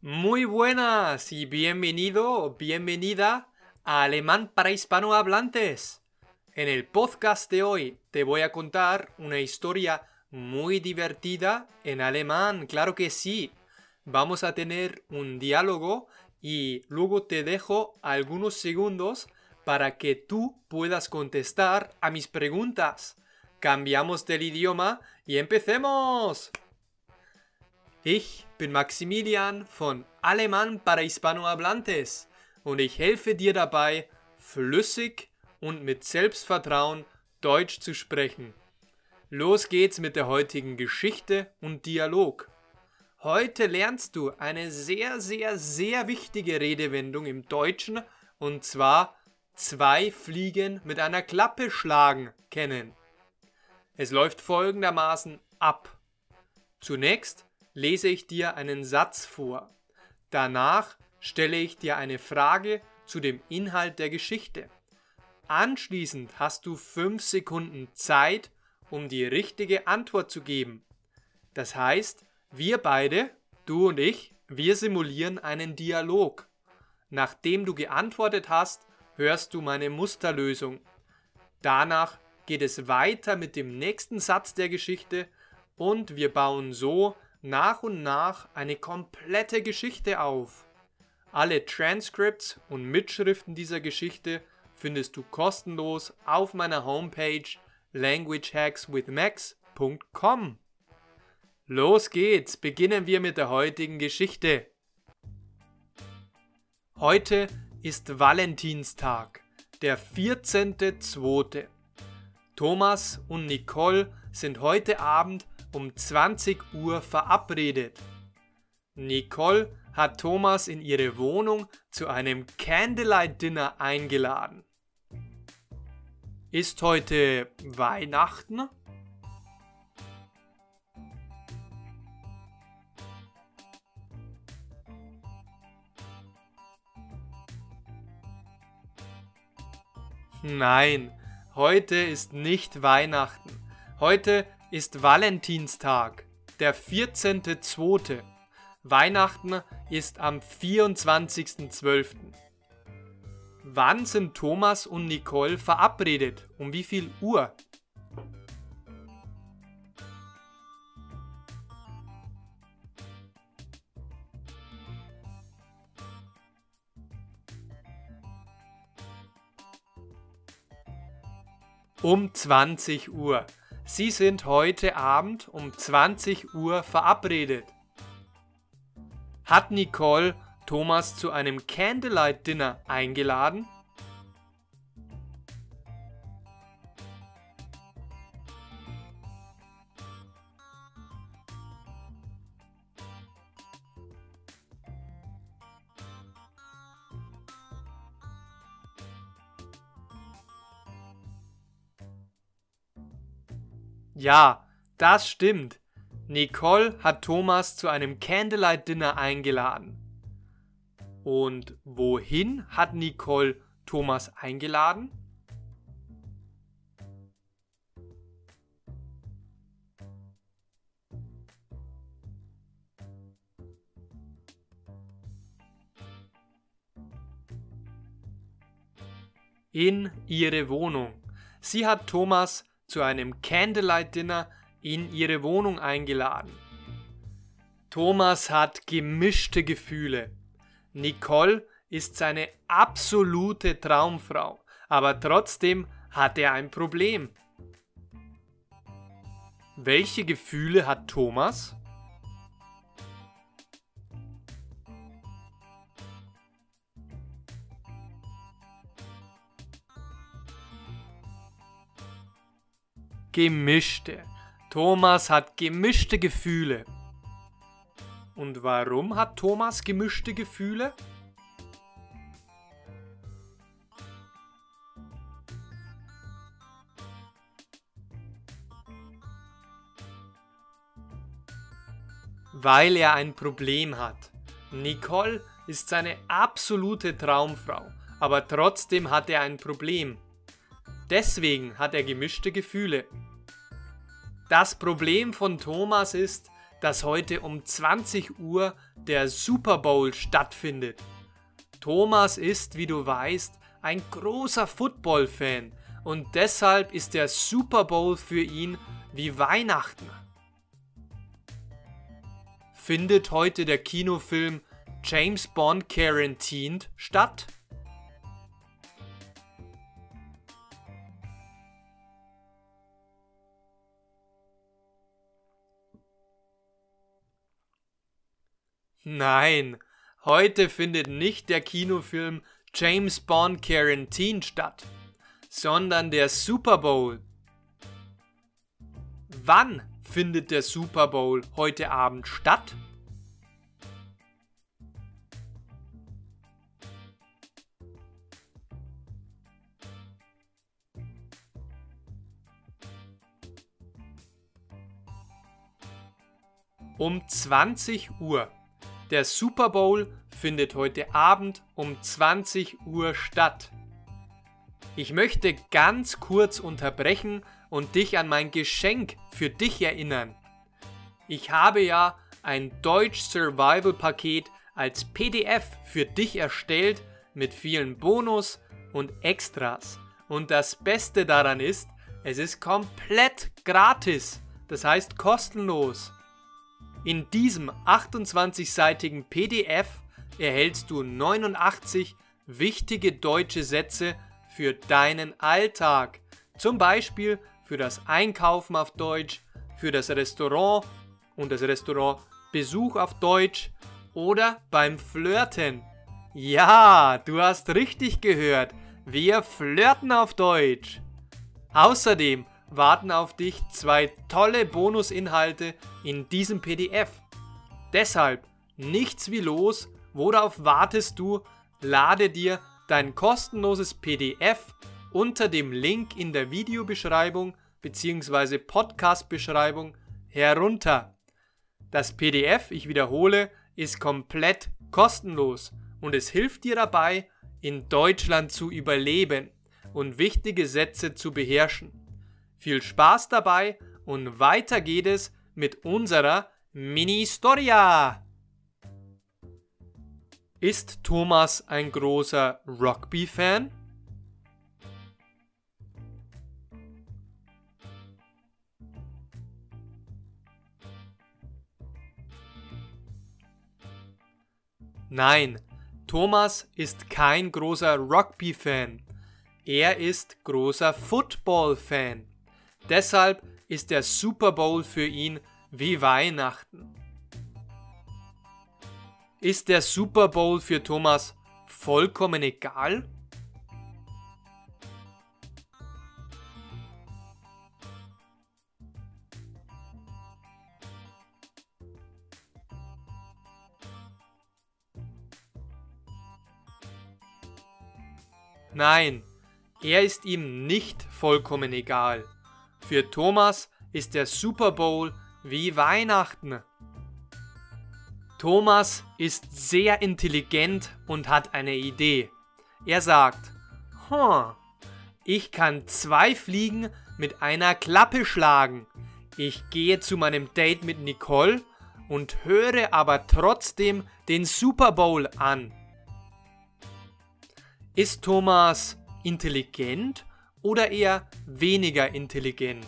Muy buenas y bienvenido bienvenida a Alemán para hispanohablantes. En el podcast de hoy te voy a contar una historia muy divertida en alemán, claro que sí. Vamos a tener un diálogo y luego te dejo algunos segundos para que tú puedas contestar a mis preguntas. Cambiamos del idioma y empecemos. Ich bin Maximilian von Alemán para Hispanohablantes und ich helfe dir dabei, flüssig und mit Selbstvertrauen Deutsch zu sprechen. Los geht's mit der heutigen Geschichte und Dialog. Heute lernst du eine sehr, sehr, sehr wichtige Redewendung im Deutschen und zwar zwei Fliegen mit einer Klappe schlagen kennen. Es läuft folgendermaßen ab. Zunächst lese ich dir einen Satz vor. Danach stelle ich dir eine Frage zu dem Inhalt der Geschichte. Anschließend hast du fünf Sekunden Zeit, um die richtige Antwort zu geben. Das heißt, wir beide, du und ich, wir simulieren einen Dialog. Nachdem du geantwortet hast, hörst du meine Musterlösung. Danach geht es weiter mit dem nächsten Satz der Geschichte und wir bauen so nach und nach eine komplette Geschichte auf. Alle Transcripts und Mitschriften dieser Geschichte findest du kostenlos auf meiner Homepage languagehackswithmax.com. Los geht's, beginnen wir mit der heutigen Geschichte. Heute ist Valentinstag, der 14.02. Thomas und Nicole sind heute Abend um 20 Uhr verabredet. Nicole hat Thomas in ihre Wohnung zu einem Candlelight Dinner eingeladen. Ist heute Weihnachten? Nein, heute ist nicht Weihnachten. Heute ist Valentinstag, der 14.02. Weihnachten ist am 24.12. Wann sind Thomas und Nicole verabredet? Um wie viel Uhr? Um 20 Uhr. Sie sind heute Abend um 20 Uhr verabredet. Hat Nicole Thomas zu einem Candlelight Dinner eingeladen? Ja, das stimmt. Nicole hat Thomas zu einem Candlelight Dinner eingeladen. Und wohin hat Nicole Thomas eingeladen? In ihre Wohnung. Sie hat Thomas zu einem Candlelight Dinner in ihre Wohnung eingeladen. Thomas hat gemischte Gefühle. Nicole ist seine absolute Traumfrau, aber trotzdem hat er ein Problem. Welche Gefühle hat Thomas? Gemischte. Thomas hat gemischte Gefühle. Und warum hat Thomas gemischte Gefühle? Weil er ein Problem hat. Nicole ist seine absolute Traumfrau, aber trotzdem hat er ein Problem. Deswegen hat er gemischte Gefühle. Das Problem von Thomas ist, dass heute um 20 Uhr der Super Bowl stattfindet. Thomas ist, wie du weißt, ein großer Football-Fan und deshalb ist der Super Bowl für ihn wie Weihnachten. Findet heute der Kinofilm James Bond Quarantined statt? Nein, heute findet nicht der Kinofilm James Bond Quarantine statt, sondern der Super Bowl. Wann findet der Super Bowl heute Abend statt? Um 20 Uhr. Der Super Bowl findet heute Abend um 20 Uhr statt. Ich möchte ganz kurz unterbrechen und dich an mein Geschenk für dich erinnern. Ich habe ja ein Deutsch Survival Paket als PDF für dich erstellt mit vielen Bonus und Extras. Und das Beste daran ist, es ist komplett gratis, das heißt kostenlos. In diesem 28-seitigen PDF erhältst du 89 wichtige deutsche Sätze für deinen Alltag. Zum Beispiel für das Einkaufen auf Deutsch, für das Restaurant und das Restaurant Besuch auf Deutsch oder beim Flirten. Ja, du hast richtig gehört. Wir flirten auf Deutsch. Außerdem warten auf dich zwei tolle Bonusinhalte in diesem PDF. Deshalb nichts wie los, worauf wartest du? Lade dir dein kostenloses PDF unter dem Link in der Videobeschreibung bzw. Podcast-Beschreibung herunter. Das PDF, ich wiederhole, ist komplett kostenlos und es hilft dir dabei, in Deutschland zu überleben und wichtige Sätze zu beherrschen. Viel Spaß dabei und weiter geht es mit unserer Mini-Storia. Ist Thomas ein großer Rugby-Fan? Nein, Thomas ist kein großer Rugby-Fan. Er ist großer Football-Fan. Deshalb ist der Super Bowl für ihn wie Weihnachten. Ist der Super Bowl für Thomas vollkommen egal? Nein, er ist ihm nicht vollkommen egal. Für Thomas ist der Super Bowl wie Weihnachten. Thomas ist sehr intelligent und hat eine Idee. Er sagt, hm, ich kann zwei Fliegen mit einer Klappe schlagen. Ich gehe zu meinem Date mit Nicole und höre aber trotzdem den Super Bowl an. Ist Thomas intelligent oder eher weniger intelligent?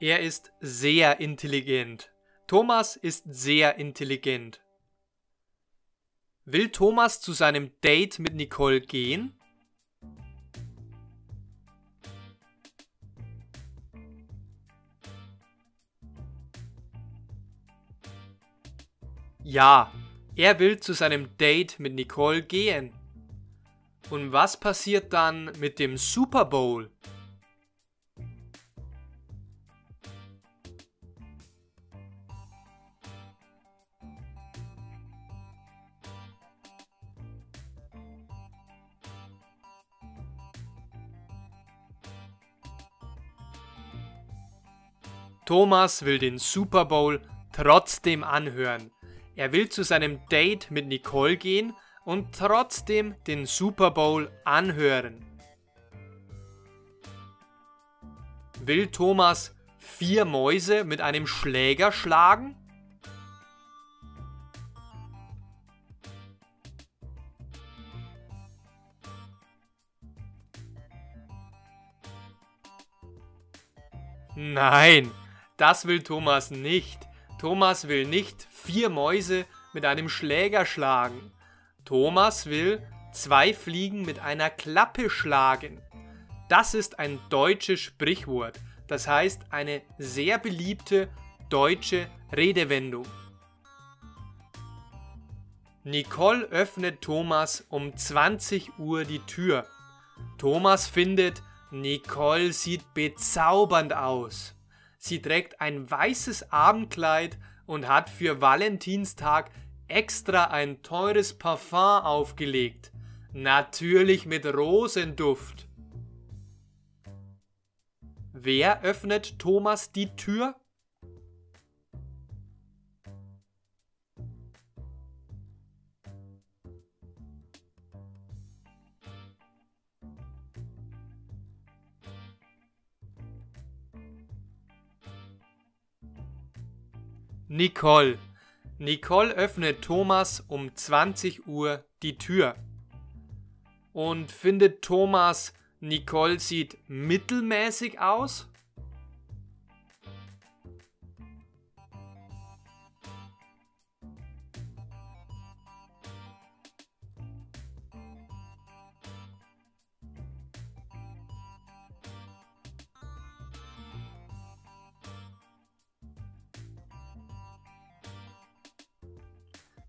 Er ist sehr intelligent. Thomas ist sehr intelligent. Will Thomas zu seinem Date mit Nicole gehen? Ja, er will zu seinem Date mit Nicole gehen. Und was passiert dann mit dem Super Bowl? Thomas will den Super Bowl trotzdem anhören. Er will zu seinem Date mit Nicole gehen und trotzdem den Super Bowl anhören. Will Thomas vier Mäuse mit einem Schläger schlagen? Nein, das will Thomas nicht. Thomas will nicht vier Mäuse mit einem Schläger schlagen. Thomas will zwei Fliegen mit einer Klappe schlagen. Das ist ein deutsches Sprichwort, das heißt eine sehr beliebte deutsche Redewendung. Nicole öffnet Thomas um 20 Uhr die Tür. Thomas findet, Nicole sieht bezaubernd aus. Sie trägt ein weißes Abendkleid und hat für Valentinstag extra ein teures Parfum aufgelegt. Natürlich mit Rosenduft. Wer öffnet Thomas die Tür? Nicole. Nicole öffnet Thomas um 20 Uhr die Tür. Und findet Thomas, Nicole sieht mittelmäßig aus?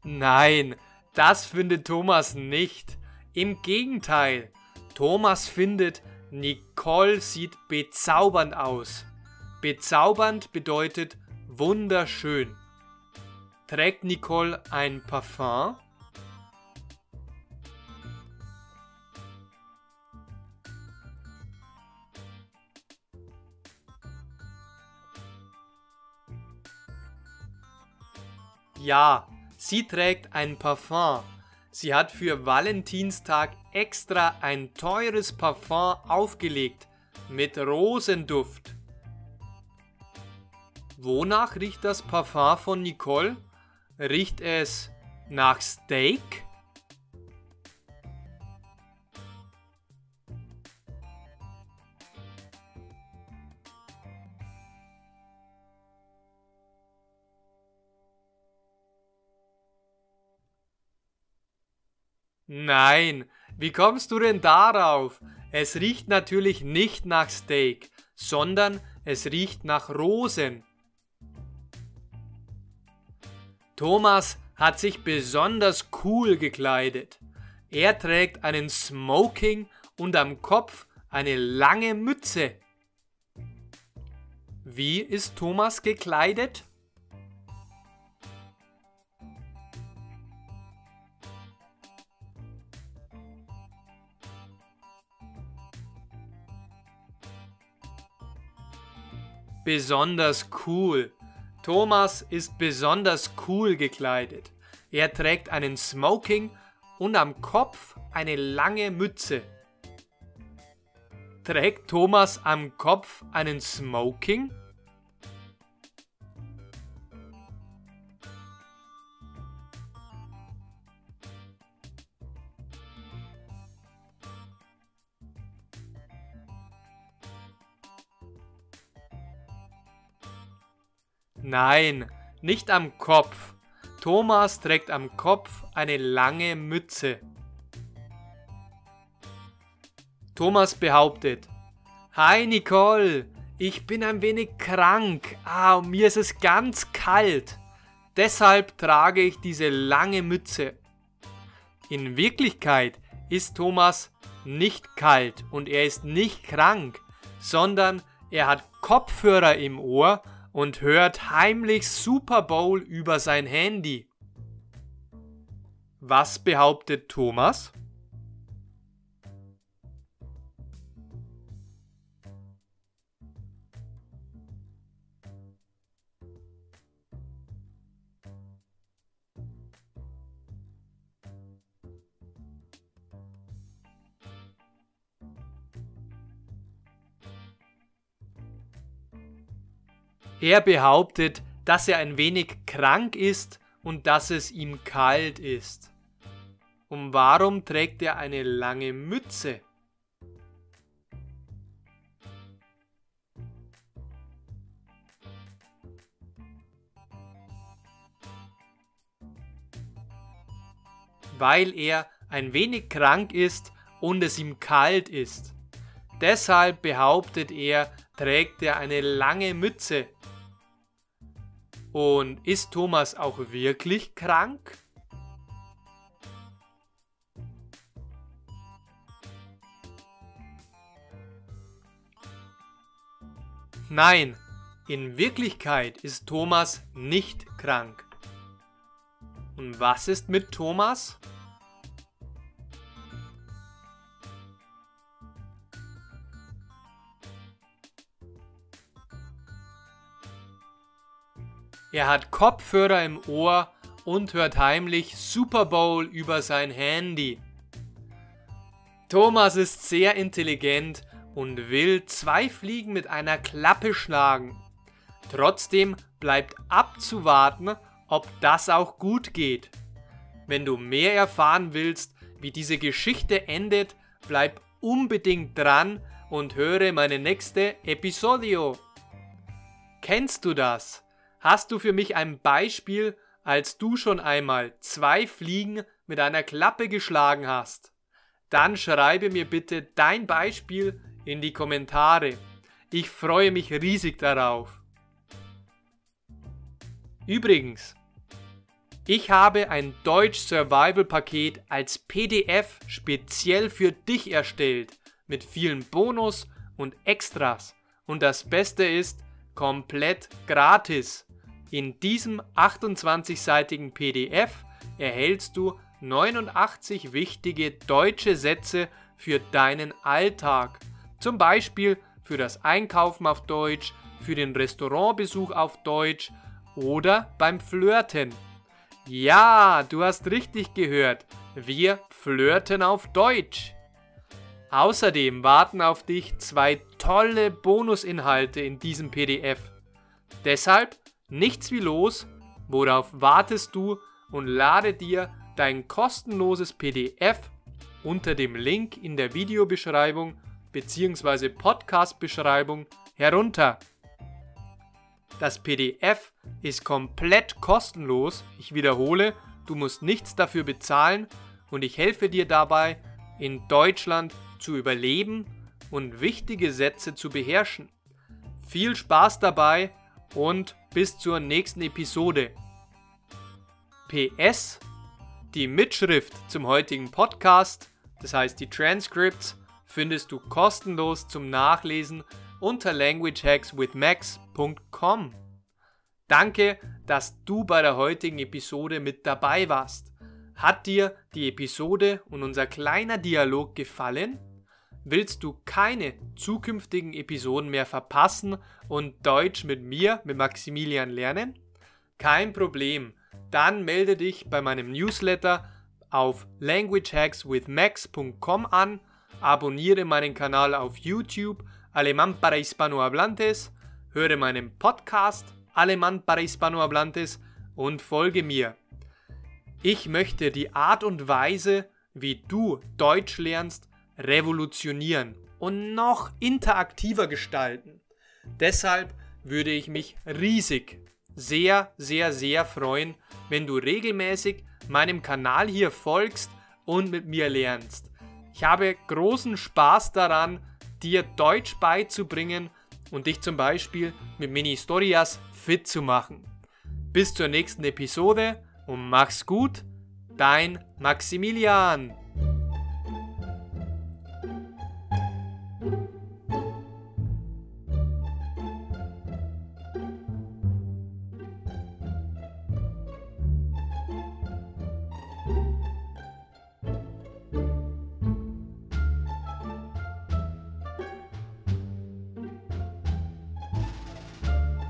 Nein, das findet Thomas nicht. Im Gegenteil, Thomas findet, Nicole sieht bezaubernd aus. Bezaubernd bedeutet wunderschön. Trägt Nicole ein Parfum? Ja, Sie trägt ein Parfum. Sie hat für Valentinstag extra ein teures Parfum aufgelegt mit Rosenduft. Wonach riecht das Parfum von Nicole? Riecht es nach Steak? Nein, wie kommst du denn darauf? Es riecht natürlich nicht nach Steak, sondern es riecht nach Rosen. Thomas hat sich besonders cool gekleidet. Er trägt einen Smoking und am Kopf eine lange Mütze. Wie ist Thomas gekleidet? Besonders cool. Thomas ist besonders cool gekleidet. Er trägt einen Smoking und am Kopf eine lange Mütze. Trägt Thomas am Kopf einen Smoking? Nein, nicht am Kopf. Thomas trägt am Kopf eine lange Mütze. Thomas behauptet, Hi Nicole, ich bin ein wenig krank. Ah, mir ist es ganz kalt. Deshalb trage ich diese lange Mütze. In Wirklichkeit ist Thomas nicht kalt und er ist nicht krank, sondern er hat Kopfhörer im Ohr und hört heimlich Super Bowl über sein Handy. Was behauptet Thomas? Er behauptet, dass er ein wenig krank ist und dass es ihm kalt ist. Und warum trägt er eine lange Mütze? Weil er ein wenig krank ist und es ihm kalt ist. Deshalb behauptet er, trägt er eine lange Mütze. Und ist Thomas auch wirklich krank? Nein, in Wirklichkeit ist Thomas nicht krank. Und was ist mit Thomas? Er hat Kopfhörer im Ohr und hört heimlich Super Bowl über sein Handy. Thomas ist sehr intelligent und will zwei Fliegen mit einer Klappe schlagen. Trotzdem bleibt abzuwarten, ob das auch gut geht. Wenn du mehr erfahren willst, wie diese Geschichte endet, bleib unbedingt dran und höre meine nächste Episodio. Kennst du das? Hast du für mich ein Beispiel, als du schon einmal zwei Fliegen mit einer Klappe geschlagen hast? Dann schreibe mir bitte dein Beispiel in die Kommentare. Ich freue mich riesig darauf. Übrigens, ich habe ein Deutsch Survival Paket als PDF speziell für dich erstellt mit vielen Bonus und Extras. Und das Beste ist, komplett gratis. In diesem 28-seitigen PDF erhältst du 89 wichtige deutsche Sätze für deinen Alltag. Zum Beispiel für das Einkaufen auf Deutsch, für den Restaurantbesuch auf Deutsch oder beim Flirten. Ja, du hast richtig gehört. Wir flirten auf Deutsch. Außerdem warten auf dich zwei tolle Bonusinhalte in diesem PDF. Deshalb Nichts wie los, worauf wartest du und lade dir dein kostenloses PDF unter dem Link in der Videobeschreibung bzw. Podcast-Beschreibung herunter. Das PDF ist komplett kostenlos. Ich wiederhole, du musst nichts dafür bezahlen und ich helfe dir dabei, in Deutschland zu überleben und wichtige Sätze zu beherrschen. Viel Spaß dabei und bis zur nächsten Episode. PS, die Mitschrift zum heutigen Podcast, das heißt die Transcripts, findest du kostenlos zum Nachlesen unter languagehackswithmax.com. Danke, dass du bei der heutigen Episode mit dabei warst. Hat dir die Episode und unser kleiner Dialog gefallen? Willst du keine zukünftigen Episoden mehr verpassen und Deutsch mit mir, mit Maximilian lernen? Kein Problem. Dann melde dich bei meinem Newsletter auf languagehackswithmax.com an, abonniere meinen Kanal auf YouTube Alemán para Hispanohablantes, höre meinen Podcast Alemán para Hispanohablantes und folge mir. Ich möchte die Art und Weise, wie du Deutsch lernst, revolutionieren und noch interaktiver gestalten. Deshalb würde ich mich riesig, sehr, sehr, sehr freuen, wenn du regelmäßig meinem Kanal hier folgst und mit mir lernst. Ich habe großen Spaß daran, dir Deutsch beizubringen und dich zum Beispiel mit Mini-Historias fit zu machen. Bis zur nächsten Episode und mach's gut, dein Maximilian.